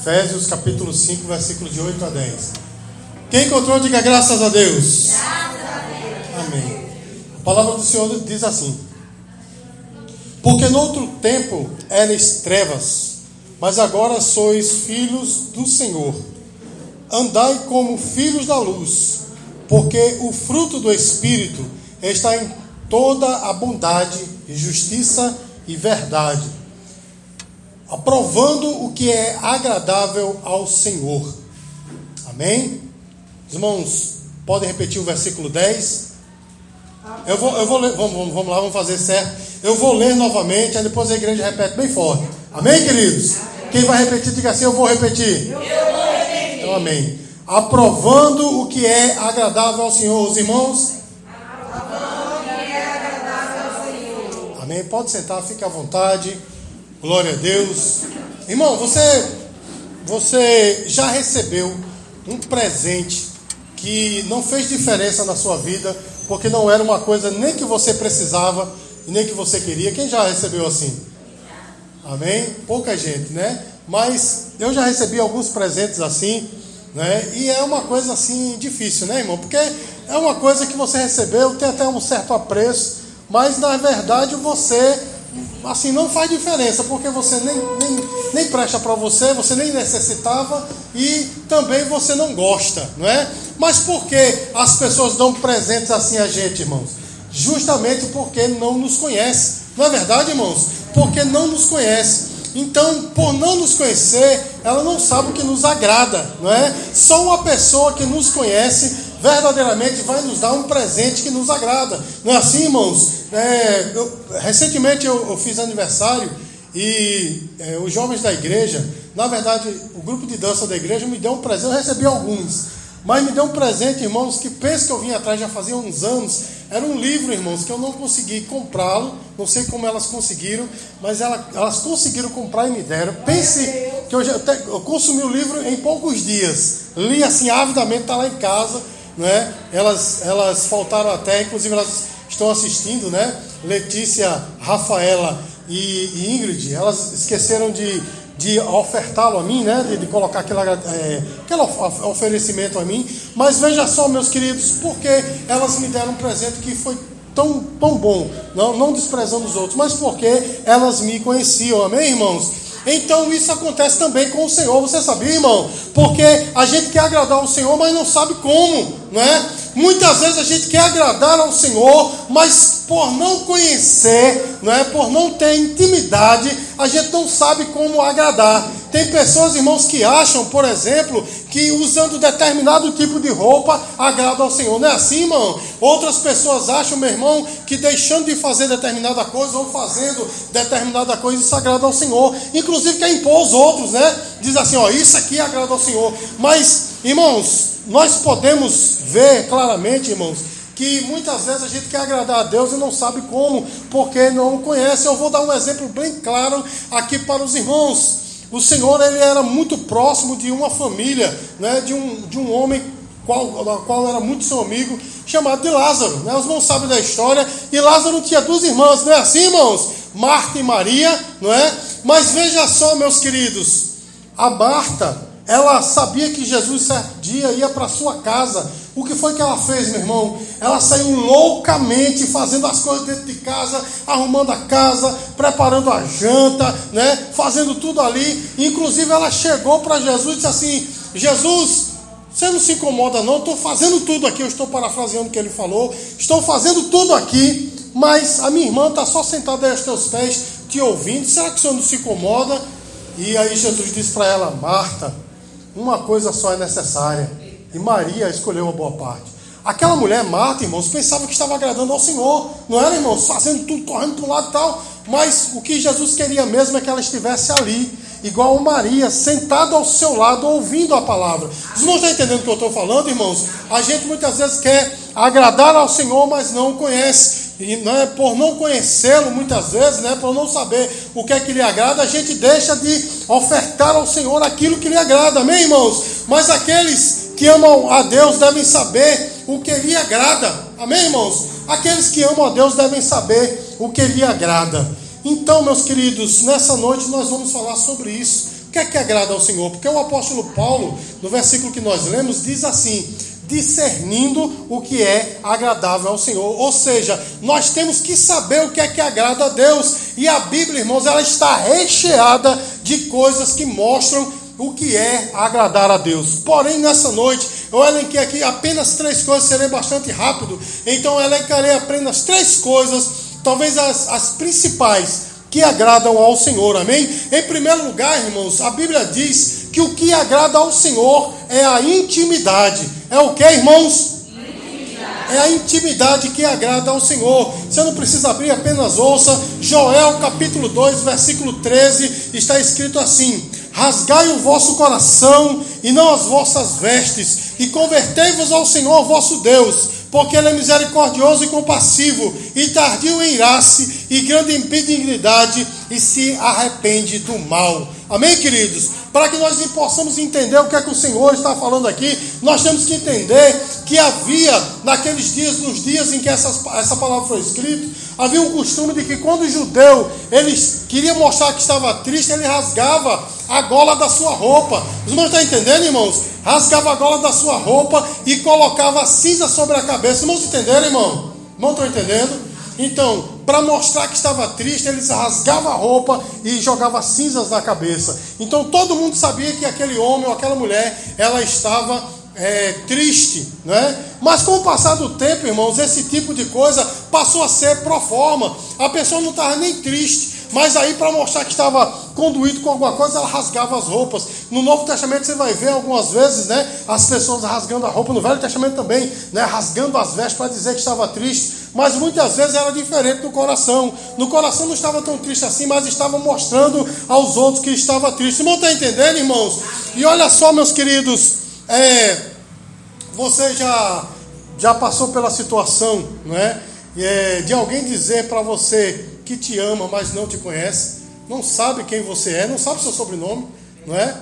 Efésios capítulo 5, versículo de 8 a 10. Quem encontrou, diga graças a Deus. Graças a Deus. Amém. A palavra do Senhor diz assim: Porque no outro tempo eres trevas, mas agora sois filhos do Senhor. Andai como filhos da luz, porque o fruto do Espírito está em toda a bondade, justiça e verdade, aprovando o que é agradável ao Senhor. Amém? Irmãos, podem repetir o versículo 10? Eu vou, eu vou ler, vamos, vamos, vamos lá, vamos fazer certo. Eu vou ler novamente, aí depois a igreja repete bem forte. Amém, queridos? Quem vai repetir, diga assim: Eu vou repetir. Eu vou repetir. Então, amém. Aprovando o que é agradável ao Senhor, os irmãos. Aprovando o que é agradável ao Senhor. Amém. Pode sentar, fique à vontade. Glória a Deus. Irmão, você, você já recebeu um presente que não fez diferença na sua vida, porque não era uma coisa nem que você precisava e nem que você queria. Quem já recebeu assim? Amém? Pouca gente, né? Mas eu já recebi alguns presentes assim, né? E é uma coisa assim difícil, né, irmão? Porque é uma coisa que você recebeu, tem até um certo apreço, mas na verdade você assim não faz diferença, porque você nem, nem, nem presta para você, você nem necessitava e também você não gosta, não é? Mas por que as pessoas dão presentes assim a gente, irmãos? Justamente porque não nos conhece, não é verdade, irmãos? Porque não nos conhece. Então, por não nos conhecer, ela não sabe o que nos agrada, não é? Só uma pessoa que nos conhece verdadeiramente vai nos dar um presente que nos agrada. Não é assim, irmãos? É, eu, recentemente eu, eu, fiz aniversário e é, os jovens da igreja, na verdade, o grupo de dança da igreja me deu um presente, eu recebi alguns. Mas me deu um presente, irmãos, que penso que eu vim atrás já fazia uns anos. Era um livro, irmãos, que eu não consegui comprá-lo. Não sei como elas conseguiram, mas elas, elas conseguiram comprar e me deram. Pense que eu, já, eu consumi o livro em poucos dias. Li assim avidamente, está lá em casa. Né? Elas, elas faltaram até, inclusive elas estão assistindo, né? Letícia, Rafaela e, Ingrid, elas esqueceram de, de ofertá-lo a mim, né? De, de colocar aquele, é, aquele oferecimento a mim. Mas veja só, meus queridos, porque elas me deram um presente que foi tão, tão bom, não, não desprezando os outros, mas porque elas me conheciam, amém, irmãos? Então isso acontece também com o Senhor, você sabia, irmão? Porque a gente quer agradar o Senhor, mas não sabe como, não é? Muitas vezes a gente quer agradar ao Senhor, mas por não conhecer, não é? Por não ter intimidade, a gente não sabe como agradar. Tem pessoas, irmãos, que acham, por exemplo, que usando determinado tipo de roupa agrada ao Senhor. Não é assim, irmão? Outras pessoas acham, meu irmão, que deixando de fazer determinada coisa ou fazendo determinada coisa, isso agrada ao Senhor. Inclusive quer impor aos outros, né? Diz assim, ó, isso aqui agrada ao Senhor. Mas, irmãos, nós podemos ver claramente, irmãos, que muitas vezes a gente quer agradar a Deus e não sabe como, porque não conhece. Eu vou dar um exemplo bem claro aqui para os irmãos. O Senhor ele era muito próximo de uma família, né, de, um, de um homem qual, da qual era muito seu amigo, chamado de Lázaro. Né? Os irmãos sabem da história. E Lázaro tinha duas irmãs, não é assim, irmãos? Marta e Maria, não é? Mas veja só, meus queridos, a Marta, ela sabia que Jesus certo dia ia para sua casa o que foi que ela fez, meu irmão? Ela saiu loucamente fazendo as coisas dentro de casa, arrumando a casa, preparando a janta, né? Fazendo tudo ali. Inclusive ela chegou para Jesus e disse assim: Jesus, você não se incomoda não? Estou fazendo tudo aqui. Eu estou parafraseando o que ele falou. Estou fazendo tudo aqui, mas a minha irmã está só sentada aí aos teus pés, te ouvindo. Será que o senhor não se incomoda? E aí Jesus disse para ela: Marta, uma coisa só é necessária e Maria escolheu uma boa parte. Aquela mulher, Marta, irmãos, pensava que estava agradando ao Senhor. Não era, irmãos, fazendo tudo, correndo para um lado e tal. Mas o que Jesus queria mesmo é que ela estivesse ali, igual Maria, sentada ao seu lado, ouvindo a palavra. Os irmãos estão entendendo o que eu estou falando, irmãos? A gente muitas vezes quer agradar ao Senhor, mas não o conhece. E não é por não conhecê-lo muitas vezes, né, por não saber o que é que lhe agrada, a gente deixa de ofertar ao Senhor aquilo que lhe agrada, amém, irmãos? Mas aqueles que amam a Deus devem saber o que lhe agrada. Amém, irmãos? Aqueles que amam a Deus devem saber o que lhe agrada. Então, meus queridos, nessa noite nós vamos falar sobre isso. O que é que agrada ao Senhor? Porque o apóstolo Paulo, no versículo que nós lemos, diz assim: discernindo o que é agradável ao Senhor. Ou seja, nós temos que saber o que é que agrada a Deus. E a Bíblia, irmãos, ela está recheada de coisas que mostram o que é agradar a Deus. Porém, nessa noite, eu elenquei aqui apenas três coisas, serei bastante rápido. Então, eu elencarei apenas três coisas, talvez as, as principais, que agradam ao Senhor. Amém? Em primeiro lugar, irmãos, a Bíblia diz que o que agrada ao Senhor é a intimidade. É o que, irmãos? É a intimidade que agrada ao Senhor. Você não precisa abrir, apenas ouça. Joel capítulo 2, versículo 13, está escrito assim: Rasgai o vosso coração e não as vossas vestes, e convertei-vos ao Senhor vosso Deus, porque Ele é misericordioso e compassivo, e tardio em irar-se, e grande em benignidade, e se arrepende do mal. Amém, queridos? Para que nós possamos entender o que é que o Senhor está falando aqui, nós temos que entender que havia, naqueles dias, nos dias em que essa, essa palavra foi escrita, havia um costume de que quando o judeu eles queria mostrar que estava triste, ele rasgava a gola da sua roupa. Os irmãos estão entendendo, irmãos? Rasgava a gola da sua roupa e colocava cinza sobre a cabeça. Irmãos entenderam, irmão? Irmão, estão entendendo? Então, para mostrar que estava triste, eles rasgavam a roupa e jogavam cinzas na cabeça. Então todo mundo sabia que aquele homem ou aquela mulher, ela estava é, triste, né? Mas com o passar do tempo, irmãos, esse tipo de coisa passou a ser pro forma. A pessoa não estava nem triste, mas aí, para mostrar que estava conduído com alguma coisa, ela rasgava as roupas. No Novo Testamento você vai ver algumas vezes, né? As pessoas rasgando a roupa. No Velho Testamento também, né? Rasgando as vestes para dizer que estava triste. Mas muitas vezes era diferente no coração. No coração não estava tão triste assim, mas estava mostrando aos outros que estava triste. Irmão, está entendendo, irmãos? E olha só, meus queridos, é, você já, já passou pela situação, não é? é de alguém dizer para você que te ama, mas não te conhece, não sabe quem você é, não sabe seu sobrenome, não é?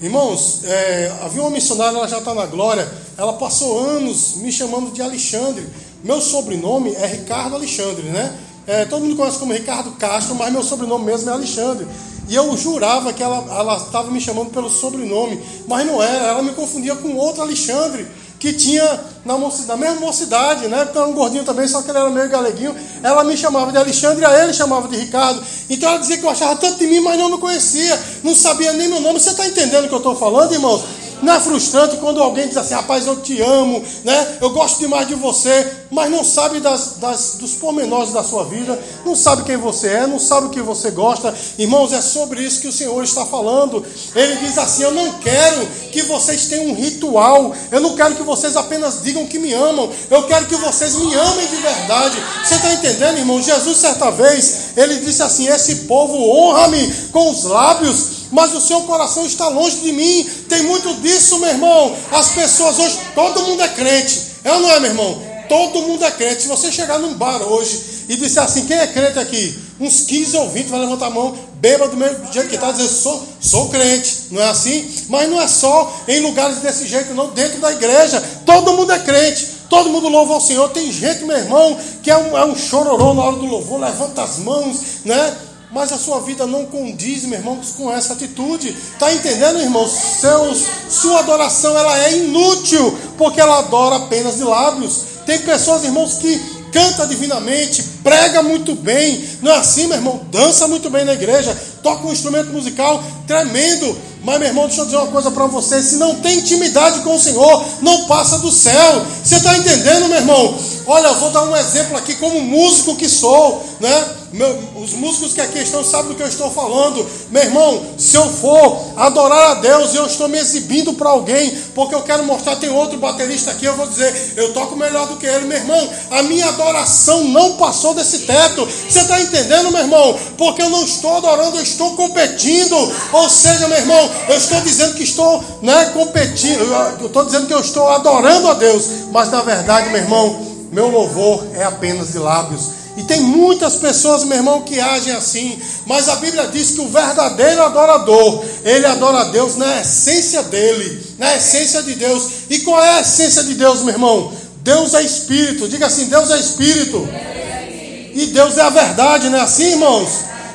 Irmãos, é, havia uma missionária, ela já está na glória, ela passou anos me chamando de Alexandre. Meu sobrenome é Ricardo Alexandre, né? É, todo mundo conhece como Ricardo Castro, mas meu sobrenome mesmo é Alexandre. E eu jurava que ela estava me chamando pelo sobrenome, mas não era, ela me confundia com outro Alexandre que tinha na, na mesma mocidade, né? Porque era um gordinho também, só que ele era meio galeguinho. Ela me chamava de Alexandre, a ele chamava de Ricardo. Então ela dizia que eu achava tanto de mim, mas não me conhecia, não sabia nem meu nome. Você está entendendo o que eu estou falando, irmãos? Não é frustrante quando alguém diz assim, rapaz, eu te amo, né? Eu gosto demais de você, mas não sabe das, das, dos pormenores da sua vida, não sabe quem você é, não sabe o que você gosta. Irmãos, é sobre isso que o Senhor está falando. Ele diz assim: Eu não quero que vocês tenham um ritual, eu não quero que vocês apenas digam que me amam, eu quero que vocês me amem de verdade. Você está entendendo, irmão? Jesus, certa vez, ele disse assim: Esse povo honra-me com os lábios mas o seu coração está longe de mim. Tem muito disso, meu irmão. As pessoas hoje, todo mundo é crente. É ou não é, meu irmão? Todo mundo é crente. Se você chegar num bar hoje e disser assim, quem é crente aqui? Uns 15 ou 20 vai levantar a mão, bêbado do mesmo jeito que está, dizendo, sou, sou crente. Não é assim? Mas não é só em lugares desse jeito, não. Dentro da igreja, todo mundo é crente. Todo mundo louva ao Senhor. Tem gente, meu irmão, que é um, é um chororô na hora do louvor, levanta as mãos, né? Mas a sua vida não condiz, meu irmão, com essa atitude. Está entendendo, irmão? Seus, sua adoração ela é inútil, porque ela adora apenas de lábios. Tem pessoas, irmãos, que canta divinamente, prega muito bem, não é assim, meu irmão? Dança muito bem na igreja, toca um instrumento musical tremendo. Mas, meu irmão, deixa eu dizer uma coisa para você: se não tem intimidade com o Senhor, não passa do céu. Você está entendendo, meu irmão? Olha, eu vou dar um exemplo aqui, como músico que sou, né? Meu, os músicos que aqui estão sabem do que eu estou falando. Meu irmão, se eu for adorar a Deus e eu estou me exibindo para alguém, porque eu quero mostrar, tem outro baterista aqui, eu vou dizer, eu toco melhor do que ele, meu irmão. A minha adoração não passou desse teto. Você está entendendo, meu irmão? Porque eu não estou adorando, eu estou competindo. Ou seja, meu irmão, eu estou dizendo que estou né, competindo, eu estou dizendo que eu estou adorando a Deus, mas na verdade, meu irmão, meu louvor é apenas de lábios. E tem muitas pessoas, meu irmão, que agem assim. Mas a Bíblia diz que o verdadeiro adorador, ele adora a Deus na essência dele, na essência de Deus. E qual é a essência de Deus, meu irmão? Deus é espírito. Diga assim: Deus é espírito. E Deus é a verdade, não é assim, irmãos?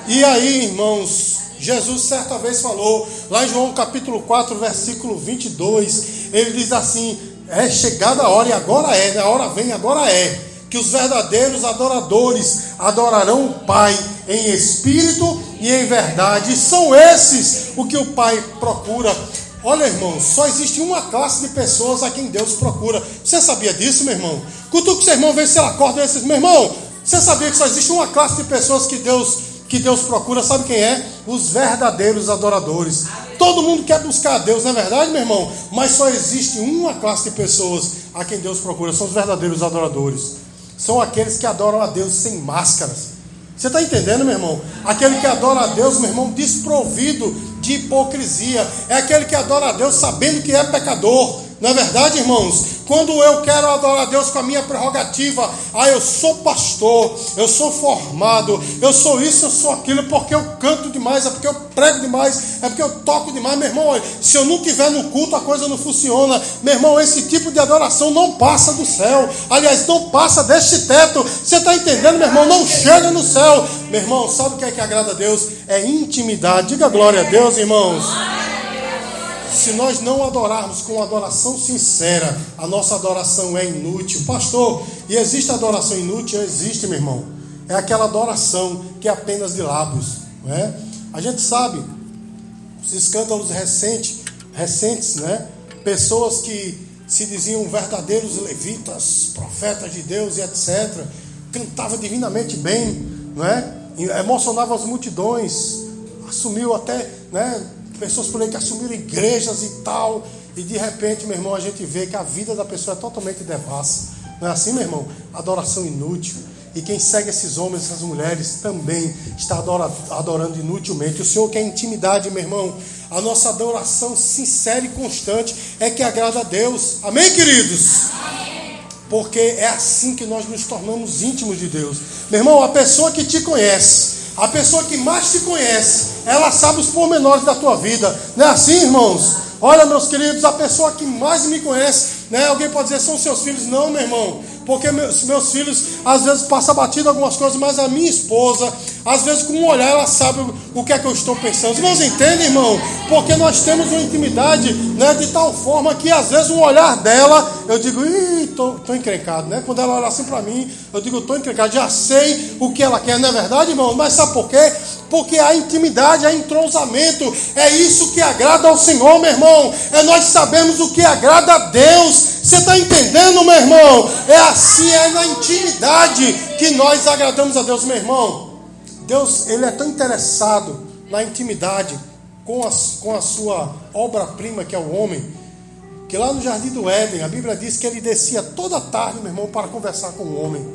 E aí, irmãos, Jesus certa vez falou, lá em João capítulo 4, versículo 22, ele diz assim: É chegada a hora, e agora é, né? a hora vem, agora é, que os verdadeiros adoradores adorarão o Pai em espírito e em verdade. E são esses o que o Pai procura. Olha, irmão, só existe uma classe de pessoas a quem Deus procura. Você sabia disso, meu irmão? Cutuca o seu irmão, vê se ele acorda esses. Meu irmão, você sabia que só existe uma classe de pessoas que Deus, que Deus procura? Sabe quem é? Os verdadeiros adoradores. Todo mundo quer buscar a Deus, não é verdade, meu irmão? Mas só existe uma classe de pessoas a quem Deus procura, são os verdadeiros adoradores. São aqueles que adoram a Deus sem máscaras. Você está entendendo, meu irmão? Aquele que adora a Deus, meu irmão, desprovido de hipocrisia. É aquele que adora a Deus sabendo que é pecador. Não é verdade, irmãos? Quando eu quero adorar a Deus com a minha prerrogativa, ah, eu sou pastor, eu sou formado, eu sou isso, eu sou aquilo, porque eu canto demais, é porque eu prego demais, é porque eu toco demais, meu irmão. Se eu não tiver no culto, a coisa não funciona. Meu irmão, esse tipo de adoração não passa do céu. Aliás, não passa deste teto. Você está entendendo, meu irmão? Não chega no céu. Meu irmão, sabe o que é que agrada a Deus? É intimidade. Diga glória a Deus, irmãos. Se nós não adorarmos com adoração sincera, a nossa adoração é inútil. Pastor, e existe adoração inútil? Existe, meu irmão. É aquela adoração que é apenas de lábios. Não é? A gente sabe, os escândalos recentes, recentes, né? pessoas que se diziam verdadeiros levitas, profetas de Deus e etc., cantava divinamente bem, não é? emocionava as multidões, assumiu até né, pessoas por aí que assumiram igrejas e tal, e de repente, meu irmão, a gente vê que a vida da pessoa é totalmente devassa. Não é assim, meu irmão? Adoração inútil. E quem segue esses homens, essas mulheres, também está adorando inutilmente. O Senhor quer intimidade, meu irmão. A nossa adoração sincera e constante é que agrada a Deus. Amém, queridos? Amém. Porque é assim que nós nos tornamos íntimos de Deus. Meu irmão, a pessoa que te conhece, a pessoa que mais te conhece, ela sabe os pormenores da tua vida. Não é assim, irmãos? Olha, meus queridos, a pessoa que mais me conhece, né? Alguém pode dizer, são seus filhos. Não, meu irmão. Porque meus, meus filhos, às vezes, passam batido algumas coisas, mas a minha esposa, às vezes, com um olhar, ela sabe o, que é que eu estou pensando. Os irmãos entendem, irmão? Porque nós temos uma intimidade, né? De tal forma que, às vezes, um olhar dela, eu digo, ih, tô, tô encrencado, né? Quando ela olha assim para mim, eu digo, tô encrencado, já sei o que ela quer, não é verdade, irmão? Mas sabe por quê? Porque a intimidade, a entrosamento, é isso que agrada ao Senhor, meu irmão. É nós sabemos o que agrada a Deus. Você está entendendo, meu irmão? É assim, é na intimidade que nós agradamos a Deus, meu irmão. Deus, Ele é tão interessado na intimidade com a, com a sua obra-prima, que é o homem, que lá no Jardim do Éden, a Bíblia diz que ele descia toda tarde, meu irmão, para conversar com o homem.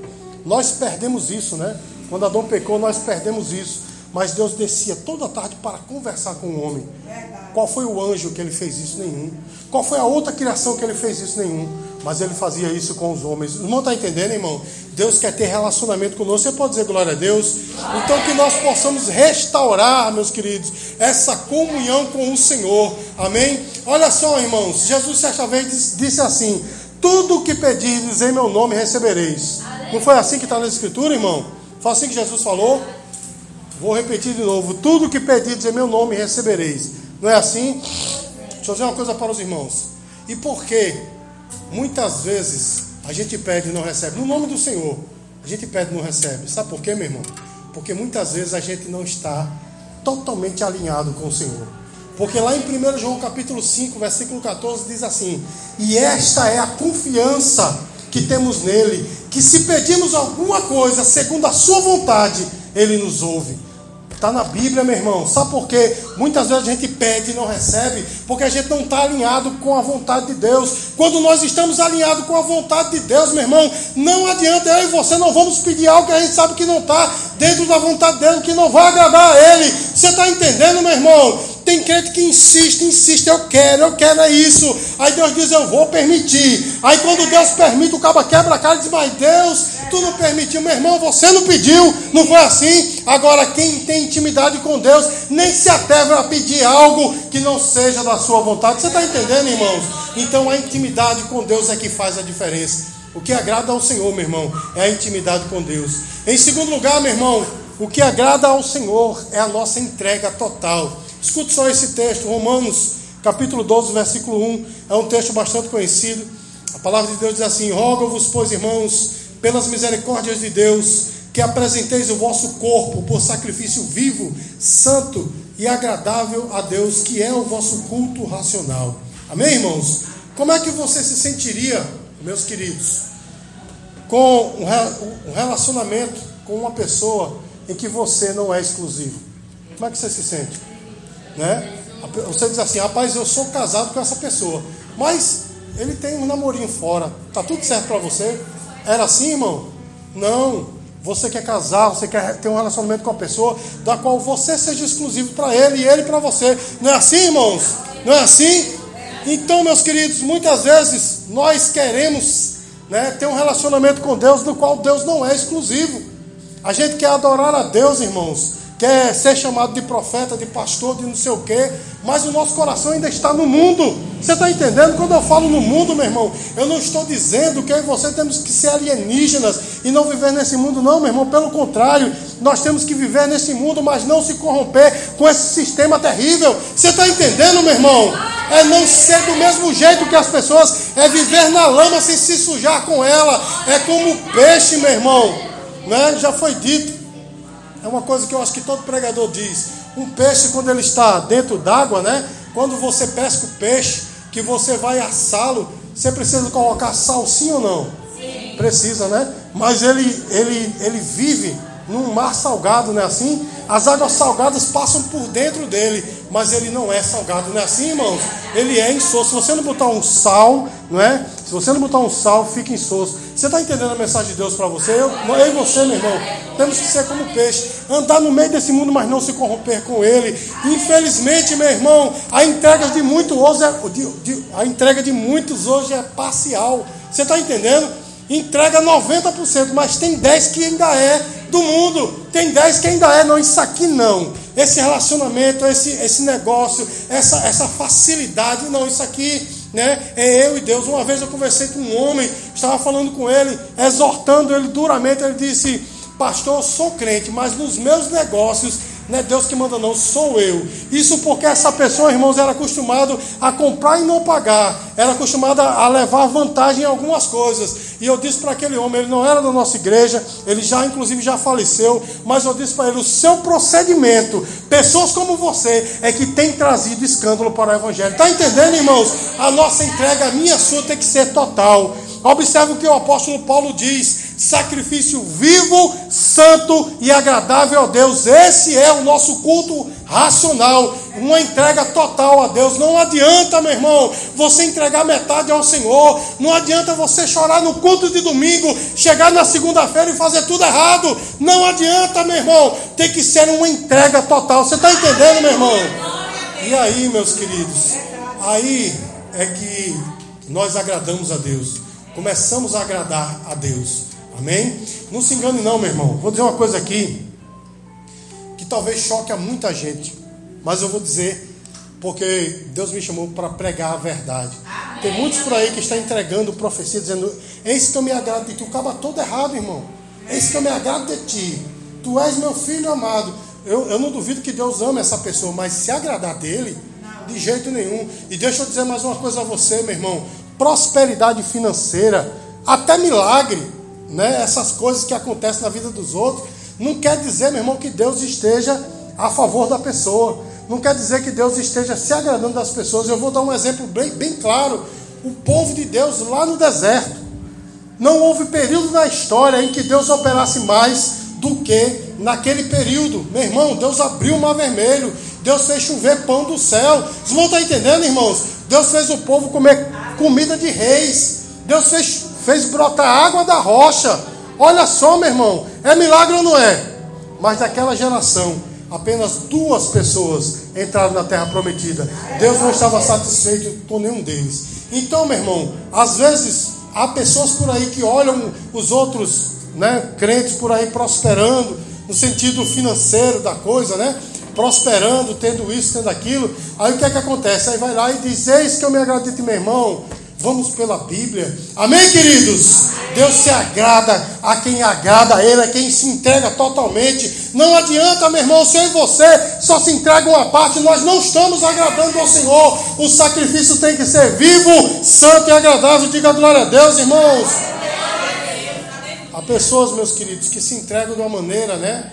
Nós perdemos isso, né? Quando Adão pecou, nós perdemos isso. Mas Deus descia toda tarde para conversar com o homem. Qual foi o anjo que ele fez isso? Nenhum. Qual foi a outra criação que ele fez isso? Nenhum. Mas ele fazia isso com os homens. O irmão está entendendo, irmão? Deus quer ter relacionamento conosco. Você pode dizer glória a Deus? Então que nós possamos restaurar, meus queridos, essa comunhão com o Senhor. Amém? Olha só, irmãos. Jesus certa vez disse assim: Tudo o que pedirdes em meu nome recebereis. Não foi assim que está na Escritura, irmão? Foi assim que Jesus falou? Vou repetir de novo: tudo que pedides em meu nome recebereis. Não é assim? Deixa eu dizer uma coisa para os irmãos. E por que muitas vezes a gente pede e não recebe? No nome do Senhor, a gente pede e não recebe. Sabe por quê, meu irmão? Porque muitas vezes a gente não está totalmente alinhado com o Senhor. Porque lá em 1 João capítulo 5, versículo 14, diz assim: E esta é a confiança que temos nele, que se pedimos alguma coisa segundo a sua vontade, ele nos ouve. Está na Bíblia, meu irmão. Sabe por quê? Muitas vezes a gente pede e não recebe, porque a gente não está alinhado com a vontade de Deus. Quando nós estamos alinhados com a vontade de Deus, meu irmão, não adianta eu e você não vamos pedir algo que a gente sabe que não está dentro da vontade dele, que não vai agradar a ele. Você está entendendo, meu irmão? Tem crente que insiste, insiste, eu quero, eu quero é isso. Aí Deus diz, eu vou permitir. Aí quando Deus permite, o cabo quebra a cara e diz, mas Deus, tu não permitiu, meu irmão, você não pediu, não foi assim. Agora, quem tem intimidade com Deus, nem se atreve a pedir algo que não seja da sua vontade. Você está entendendo, irmãos? Então a intimidade com Deus é que faz a diferença. O que agrada ao Senhor, meu irmão, é a intimidade com Deus. Em segundo lugar, meu irmão, O que agrada ao Senhor é a nossa entrega total. Escute só esse texto, Romanos capítulo 12, versículo 1. É um texto bastante conhecido. A palavra de Deus diz assim: Rogo-vos, pois, irmãos, pelas misericórdias de Deus, que apresenteis o vosso corpo por sacrifício vivo, santo e agradável a Deus, que é o vosso culto racional. Amém, irmãos? Como é que você se sentiria, meus queridos, com um relacionamento com uma pessoa em que você não é exclusivo? Como é que você se sente? Né? Você diz assim, rapaz, eu sou casado com essa pessoa, mas ele tem um namorinho fora, tá tudo certo para você? Era assim, irmão? Não. Você quer casar, você quer ter um relacionamento com a pessoa da qual você seja exclusivo para ele e ele para você. Não é assim, irmãos? Não é assim? Então, meus queridos, muitas vezes nós queremos né, ter um relacionamento com Deus do qual Deus não é exclusivo. A gente quer adorar a Deus, irmãos, quer ser chamado de profeta, de pastor, de não sei o quê, mas o nosso coração ainda está no mundo. Você está entendendo? Quando eu falo no mundo, meu irmão, eu não estou dizendo que eu e você temos que ser alienígenas e não viver nesse mundo, não, meu irmão. Pelo contrário, nós temos que viver nesse mundo, mas não se corromper com esse sistema terrível. Você está entendendo, meu irmão? É não ser do mesmo jeito que as pessoas, é viver na lama sem se sujar com ela. É como peixe, meu irmão. Né? Já foi dito. É uma coisa que eu acho que todo pregador diz. Um peixe, quando ele está dentro d'água, né? Quando você pesca o peixe, que você vai assá-lo, você precisa colocar sal sim ou não? Sim. Precisa, né? Mas ele, ele, ele vive num mar salgado, não é assim? As águas salgadas passam por dentro dele, mas ele não é salgado, não é assim, irmãos? Ele é insosso. Se você não botar um sal, não é? Se você não botar um sal, fica insosso. Você está entendendo a mensagem de Deus para você? Eu, eu e você, meu irmão, temos que ser como peixe, andar no meio desse mundo, mas não se corromper com ele. Infelizmente, meu irmão, a entrega de muitos hoje é, de, de, a entrega de muitos hoje é parcial. Você está entendendo? Entrega 90%, mas tem 10 que ainda é do mundo. Tem 10 que ainda é, não, isso aqui não. Esse relacionamento, esse, esse negócio, essa, essa facilidade, não, isso aqui né, é eu e Deus. Uma vez eu conversei com um homem, estava falando com ele, exortando ele duramente. Ele disse: Pastor, eu sou crente, mas nos meus negócios não é Deus que manda, não, sou eu. Isso porque essa pessoa, irmãos, era acostumado a comprar e não pagar. Era acostumada a levar vantagem em algumas coisas. E eu disse para aquele homem, ele não era da nossa igreja, ele já, inclusive, já faleceu. Mas eu disse para ele: o seu procedimento, pessoas como você, é que tem trazido escândalo para o evangelho. Está entendendo, irmãos? A nossa entrega, a minha sua, tem que ser total. Observe o que o apóstolo Paulo diz: sacrifício vivo, santo e agradável a Deus. Esse é o nosso culto racional, uma entrega total a Deus. Não adianta, meu irmão, você entregar metade ao Senhor. Não adianta você chorar no culto de domingo, chegar na segunda-feira e fazer tudo errado. Não adianta, meu irmão. Tem que ser uma entrega total. Você está entendendo, meu irmão? E aí, meus queridos? Aí é que nós agradamos a Deus começamos a agradar a Deus. Amém? Não se engane, não, meu irmão. Vou dizer uma coisa aqui que talvez choque a muita gente, mas eu vou dizer porque Deus me chamou para pregar a verdade. Amém. Tem muitos por aí que estão entregando profecia, dizendo: Eis que eu me agrado de ti. O caba todo errado, irmão. Eis que eu me agrado de ti. Tu és meu filho amado. Eu, eu não duvido que Deus ama essa pessoa, mas se agradar dele, de jeito nenhum. E deixa eu dizer mais uma coisa a você, meu irmão prosperidade financeira, até milagre, né? essas coisas que acontecem na vida dos outros, não quer dizer, meu irmão, que Deus esteja a favor da pessoa. Não quer dizer que Deus esteja se agradando das pessoas. Eu vou dar um exemplo bem, bem claro. O povo de Deus lá no deserto. Não houve período na história em que Deus operasse mais do que naquele período. Meu irmão, Deus abriu o mar vermelho. Deus fez chover pão do céu. Vocês vão estar entendendo, irmãos? Deus fez o povo comer comida de reis. Deus fez, fez brotar água da rocha. Olha só, meu irmão, é milagre ou não é? Mas daquela geração, apenas duas pessoas entraram na terra prometida. Deus não estava satisfeito com nenhum deles. Então, meu irmão, às vezes há pessoas por aí que olham os outros né, crentes por aí prosperando, no sentido financeiro da coisa, né? prosperando, tendo isso, tendo aquilo. Aí o que é que acontece? Aí vai lá e diz: Eis que eu me agrado de ti, meu irmão. Vamos pela Bíblia. Amém, queridos? Deus se agrada a quem agrada a Ele, a quem se entrega totalmente. Não adianta, meu irmão, se eu e você só se entregam uma parte, nós não estamos agradando ao Senhor. O sacrifício tem que ser vivo, santo e agradável. Diga glória a Deus, irmãos. Há pessoas, meus queridos, que se entregam de uma maneira, né?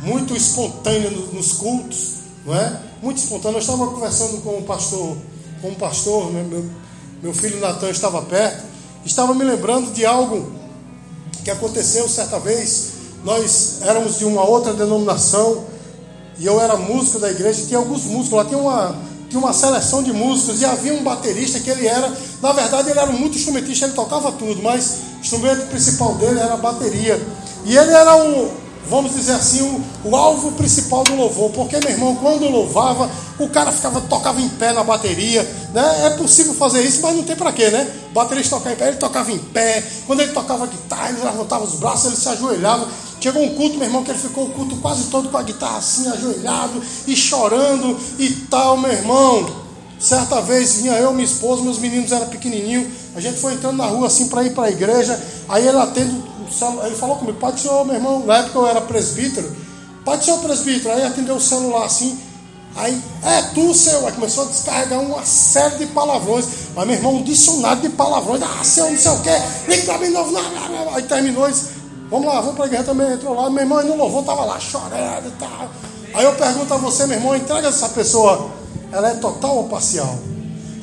Muito espontânea nos cultos, não é? Muito espontânea. Eu estava conversando com o pastor, com o pastor, né? meu, meu filho Natan estava perto, estava me lembrando de algo que aconteceu certa vez. Nós éramos de uma outra denominação e eu era músico da igreja. Tinha alguns músicos lá, tinha uma, tinha uma seleção de músicos e havia um baterista que ele era, na verdade, ele era muito instrumentista, ele tocava tudo, mas o instrumento principal dele era a bateria. E ele era um, vamos dizer assim, o, o, alvo principal do louvor. Porque, meu irmão, quando louvava, o cara ficava, tocava em pé na bateria. Né? É possível fazer isso, mas não tem para quê, né? O baterista tocava em pé, ele tocava em pé. Quando ele tocava guitarra, ele levantava os braços, ele se ajoelhava. Chegou um culto, meu irmão, que ele ficou o culto quase todo com a guitarra assim, ajoelhado e chorando e tal, meu irmão. Certa vez vinha eu, minha esposa, meus meninos eram pequenininhos. A gente foi entrando na rua assim para ir para a igreja. Aí ele atende ele falou comigo, Pai do Senhor, meu irmão, na época eu era presbítero, Pai do Senhor, presbítero, aí atendeu o celular assim, aí, é tu, Senhor, aí começou a descarregar uma série de palavrões, mas meu irmão, um dicionário de palavrões, ah, Senhor, não sei o que, vem pra mim novo, aí terminou isso, vamos lá, vamos pra igreja também, entrou lá, meu irmão, não louvou, tava lá chorando e tal. Aí eu pergunto a você, meu irmão, entrega essa pessoa, ela é total ou parcial?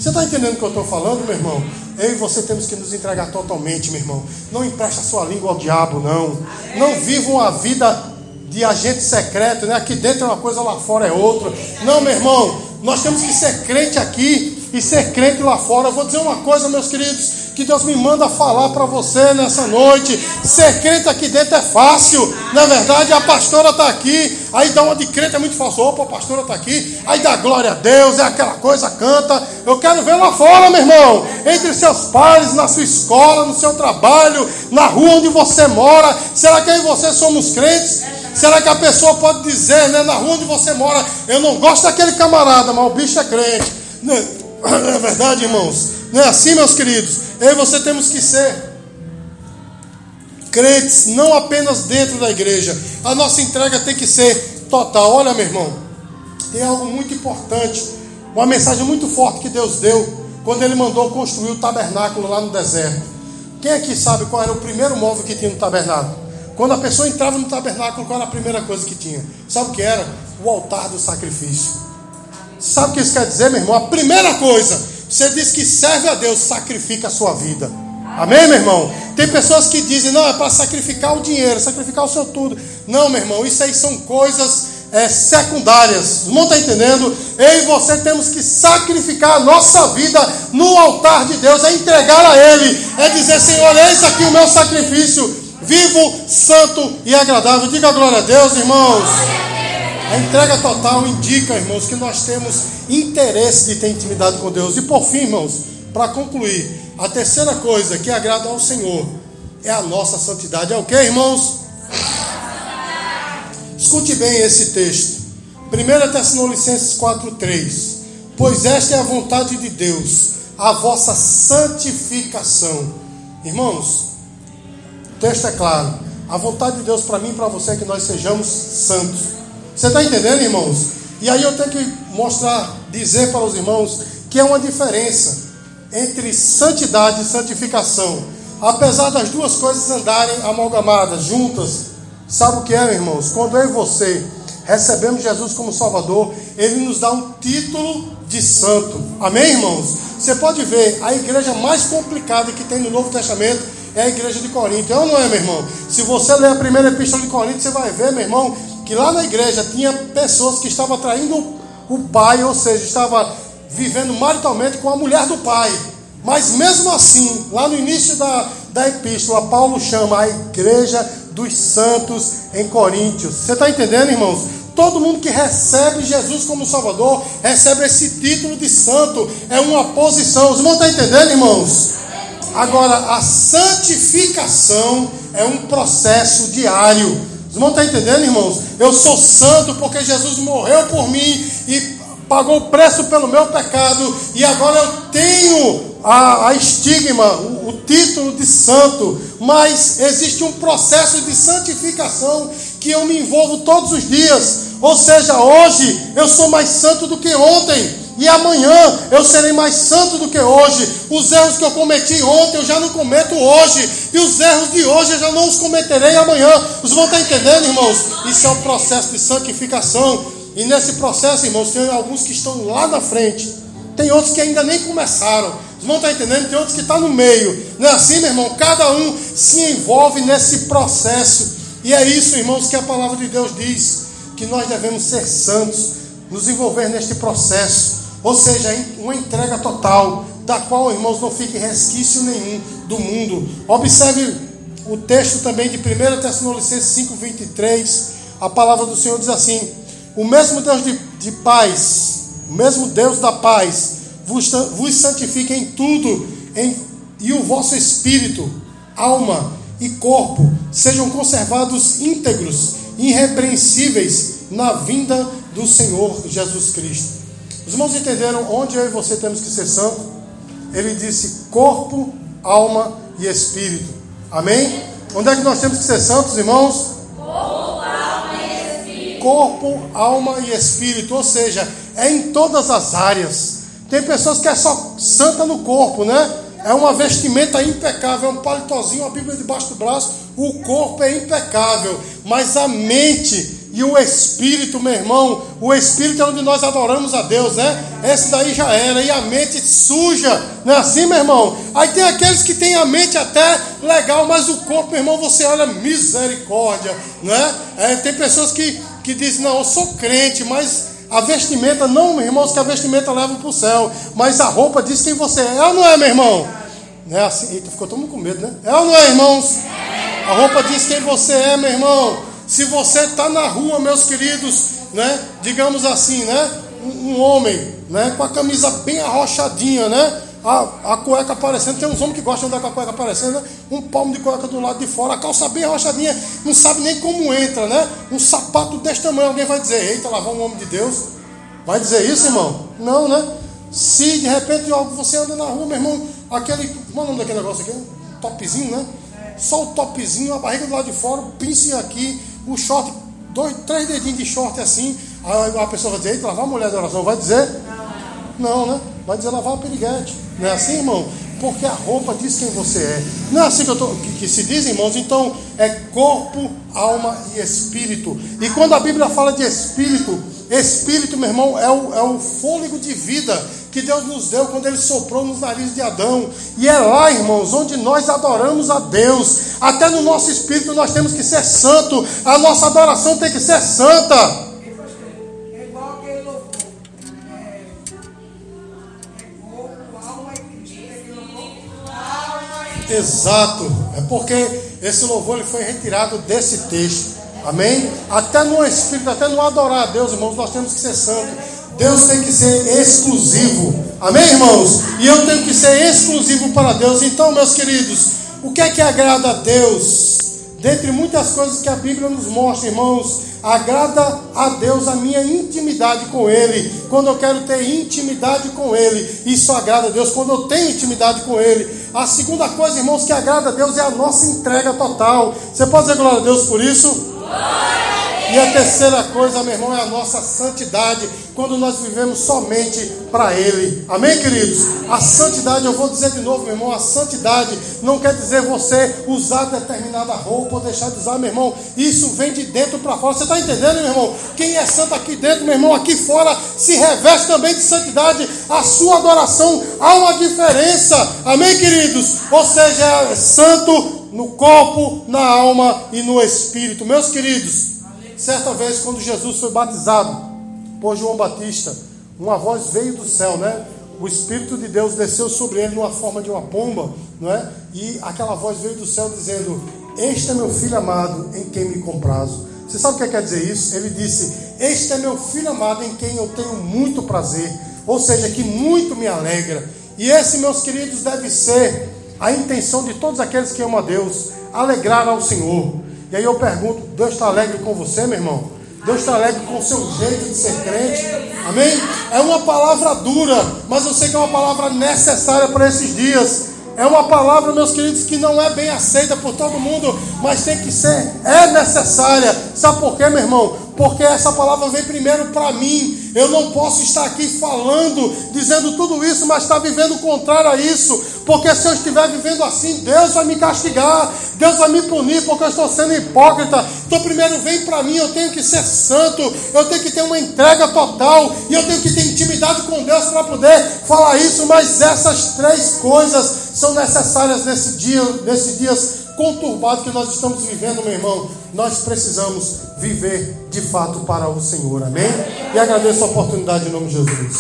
Você está entendendo o que eu estou falando, meu irmão? Eu e você temos que nos entregar totalmente, meu irmão. Não empreste a sua língua ao diabo, não. Não vivam a vida de agente secreto, né? Aqui dentro é uma coisa, lá fora é outra. Não, meu irmão. Nós temos que ser crente aqui e ser crente lá fora. Eu vou dizer uma coisa, meus queridos que Deus me manda falar para você nessa noite. Ser crente aqui dentro é fácil. Na verdade, a pastora está aqui. Aí dá uma de crente é muito fácil. Opa, a pastora está aqui. Aí dá glória a Deus, é aquela coisa, canta. Eu quero ver lá fora, meu irmão. Entre seus pais, na sua escola, no seu trabalho, na rua onde você mora. Será que e você somos crentes? Será que a pessoa pode dizer, né, na rua onde você mora, eu não gosto daquele camarada, mas o bicho é crente? Não é verdade, irmãos? Não é assim, meus queridos? Eu e você temos que ser crentes, não apenas dentro da igreja. A nossa entrega tem que ser total. Olha, meu irmão, tem algo muito importante, uma mensagem muito forte que Deus deu quando Ele mandou construir o tabernáculo lá no deserto. Quem aqui sabe qual era o primeiro móvel que tinha no tabernáculo? Quando a pessoa entrava no tabernáculo, qual era a primeira coisa que tinha? Sabe o que era? O altar do sacrifício. Sabe o que isso quer dizer, meu irmão? A primeira coisa você diz que serve a Deus, sacrifica a sua vida. Amém, meu irmão? Tem pessoas que dizem, não, é para sacrificar o dinheiro, sacrificar o seu tudo. Não, meu irmão, isso aí são coisas é, secundárias. Não está entendendo? Eu e você temos que sacrificar a nossa vida no altar de Deus, é entregar a Ele, é dizer, Senhor, eis aqui o meu sacrifício, vivo, santo e agradável. Diga glória a Deus, irmãos. A entrega total indica, irmãos, que nós temos interesse de ter intimidade com Deus. E por fim, irmãos, para concluir, a terceira coisa que agrada ao Senhor é a nossa santidade. É o que, irmãos? Escute bem esse texto. 1 Tessalonicenses 4,3 Pois esta é a vontade de Deus, a vossa santificação. Irmãos, o texto é claro. A vontade de Deus para mim e para você é que nós sejamos santos. Você está entendendo, irmãos? E aí eu tenho que mostrar, dizer para os irmãos que é uma diferença entre santidade e santificação. Apesar das duas coisas andarem amalgamadas, juntas, sabe o que é, irmãos? Quando eu e você recebemos Jesus como Salvador, Ele nos dá um título de santo. Amém, irmãos? Você pode ver, a igreja mais complicada que tem no Novo Testamento é a igreja de Corinto. É ou não é, meu irmão? Se você ler a primeira epístola de Corinto, você vai ver, meu irmão, que lá na igreja tinha pessoas que estavam traindo o pai, ou seja, estava vivendo maritalmente com a mulher do pai. Mas mesmo assim, lá no início da, da epístola, Paulo chama a igreja dos santos em Coríntios. Você está entendendo, irmãos? Todo mundo que recebe Jesus como Salvador recebe esse título de santo. É uma posição. Os irmãos estão entendendo, irmãos? Agora, a santificação é um processo diário. Os irmãos estão entendendo, irmãos? Eu sou santo porque Jesus morreu por mim e pagou o preço pelo meu pecado. E agora eu tenho a, a estigma, o, o título de santo, mas existe um processo de santificação que eu me envolvo todos os dias. Ou seja, hoje eu sou mais santo do que ontem. E amanhã eu serei mais santo do que hoje. Os erros que eu cometi ontem eu já não cometo hoje. E os erros de hoje eu já não os cometerei amanhã. Os vão estar entendendo, irmãos? Isso é um processo de santificação. E nesse processo, irmãos, tem alguns que estão lá na frente. Tem outros que ainda nem começaram. Os irmãos estão entendendo? Tem outros que estão no meio. Não é assim, meu irmão? Cada um se envolve nesse processo. E é isso, irmãos, que a palavra de Deus diz. Que nós devemos ser santos, nos envolver neste processo. Ou seja, uma entrega total, da qual, irmãos, não fique resquício nenhum do mundo. Observe o texto também de 1 Tessalonicenses 5,23. A palavra do Senhor diz assim: O mesmo Deus de, de paz, o mesmo Deus da paz, vos, vos santifique em tudo, em, e o vosso espírito, alma e corpo sejam conservados íntegros, irrepreensíveis na vinda do Senhor Jesus Cristo. Os irmãos entenderam onde eu e você temos que ser santo? Ele disse corpo, alma e espírito. Amém? Onde é que nós temos que ser santos, irmãos? Corpo, alma e espírito. Corpo, alma e espírito. Ou seja, é em todas as áreas. Tem pessoas que é só santa no corpo, né? É uma vestimenta impecável, é um palitozinho, uma Bíblia debaixo do braço. O corpo é impecável, mas a mente e o espírito, meu irmão, o espírito é onde nós adoramos a Deus, né? Esse daí já era, e a mente suja, não é assim, meu irmão? Aí tem aqueles que têm a mente até legal, mas o corpo, meu irmão, você olha misericórdia, né? É, tem pessoas que, que dizem, não, eu sou crente, mas a vestimenta, não, meu irmãos, que a vestimenta leva para o céu, mas a roupa diz quem você é, é ou não é, meu irmão? Não é assim, eita, ficou todo mundo com medo, né? É ou não é, irmãos? A roupa diz quem você é, meu irmão. Se você está na rua, meus queridos, né? Digamos assim, né? Um, um, homem, né? Com a camisa bem arrochadinha, né? A, a cueca aparecendo. Tem uns homens que gostam de andar com a cueca aparecendo, né? Um palmo de cueca do lado de fora, a calça bem arrochadinha, não sabe nem como entra, né? Um sapato desse tamanho, alguém vai dizer, eita, lá vai um homem de Deus. Vai dizer isso, irmão? Não, né? Se de repente você anda na rua, meu irmão, aquele. Como é o nome daquele negócio aqui? Topzinho, né? Só o topzinho, a barriga do lado de fora, o pince aqui, o short, dois, três dedinhos de short assim, aí a pessoa vai dizer, eita, lavar a mulher de oração, vai dizer? Não, né? Vai dizer lavar a periguete. Não é assim, irmão? Porque a roupa diz quem você é. Não é assim que, eu tô, que, que se diz, irmãos? Então, é corpo, alma e espírito. E quando a Bíblia fala de espírito, espírito, meu irmão, é o, é o fôlego de vida que Deus nos deu quando Ele soprou nos narizes de Adão. E é lá, irmãos, onde nós adoramos a Deus. Até no nosso espírito nós temos que ser santo. A nossa adoração tem que ser santa. Exato, é porque esse louvor ele foi retirado desse texto, amém? Até no espírito, até no adorar a Deus, irmãos, nós temos que ser santos. Deus tem que ser exclusivo. Amém, irmãos? E eu tenho que ser exclusivo para Deus. Então, meus queridos, o que é que agrada a Deus? Dentre muitas coisas que a Bíblia nos mostra, irmãos, agrada a Deus a minha intimidade com Ele. Quando eu quero ter intimidade com Ele, isso agrada a Deus. Quando eu tenho intimidade com Ele, a segunda coisa, irmãos, que agrada a Deus é a nossa entrega total. Você pode dizer glória a Deus por isso? E a terceira coisa, meu irmão, é a nossa santidade, quando nós vivemos somente para Ele. Amém, queridos? A santidade, eu vou dizer de novo, meu irmão, a santidade não quer dizer você usar determinada roupa ou deixar de usar, meu irmão. Isso vem de dentro para fora. Você está entendendo, meu irmão? Quem é santo aqui dentro, meu irmão, aqui fora, se reveste também de santidade. A sua adoração há uma diferença. Amém, queridos? Ou seja, é santo no corpo, na alma e no espírito. Meus queridos, Certa vez, quando Jesus foi batizado por João Batista, uma voz veio do céu, né? O Espírito de Deus desceu sobre ele numa forma de uma pomba, não é? E aquela voz veio do céu dizendo: Este é meu filho amado, em quem me comprazo. Você sabe o que quer dizer isso? Ele disse: Este é meu filho amado, em quem eu tenho muito prazer. Ou seja, que muito me alegra. E esse, meus queridos, deve ser a intenção de todos aqueles que amam a Deus, alegrar ao Senhor. E aí eu pergunto: Deus está alegre com você, meu irmão? Deus está alegre com o seu jeito de ser crente. Amém? É uma palavra dura, mas eu sei que é uma palavra necessária para esses dias. É uma palavra, meus queridos, que não é bem aceita por todo mundo, mas tem que ser, é necessária. Sabe por quê, meu irmão? Porque essa palavra vem primeiro para mim. Eu não posso estar aqui falando, dizendo tudo isso, mas estar vivendo o contrário a isso. Porque se eu estiver vivendo assim, Deus vai me castigar, Deus vai me punir, porque eu estou sendo hipócrita. Então, primeiro vem para mim, eu tenho que ser santo, eu tenho que ter uma entrega total, e eu tenho que ter intimidade com Deus para poder falar isso. Mas essas três coisas são necessárias nesse dia, nesses dias conturbado que nós estamos vivendo, meu irmão, nós precisamos viver de fato para o Senhor. Amém? E agradeço a oportunidade em nome de Jesus.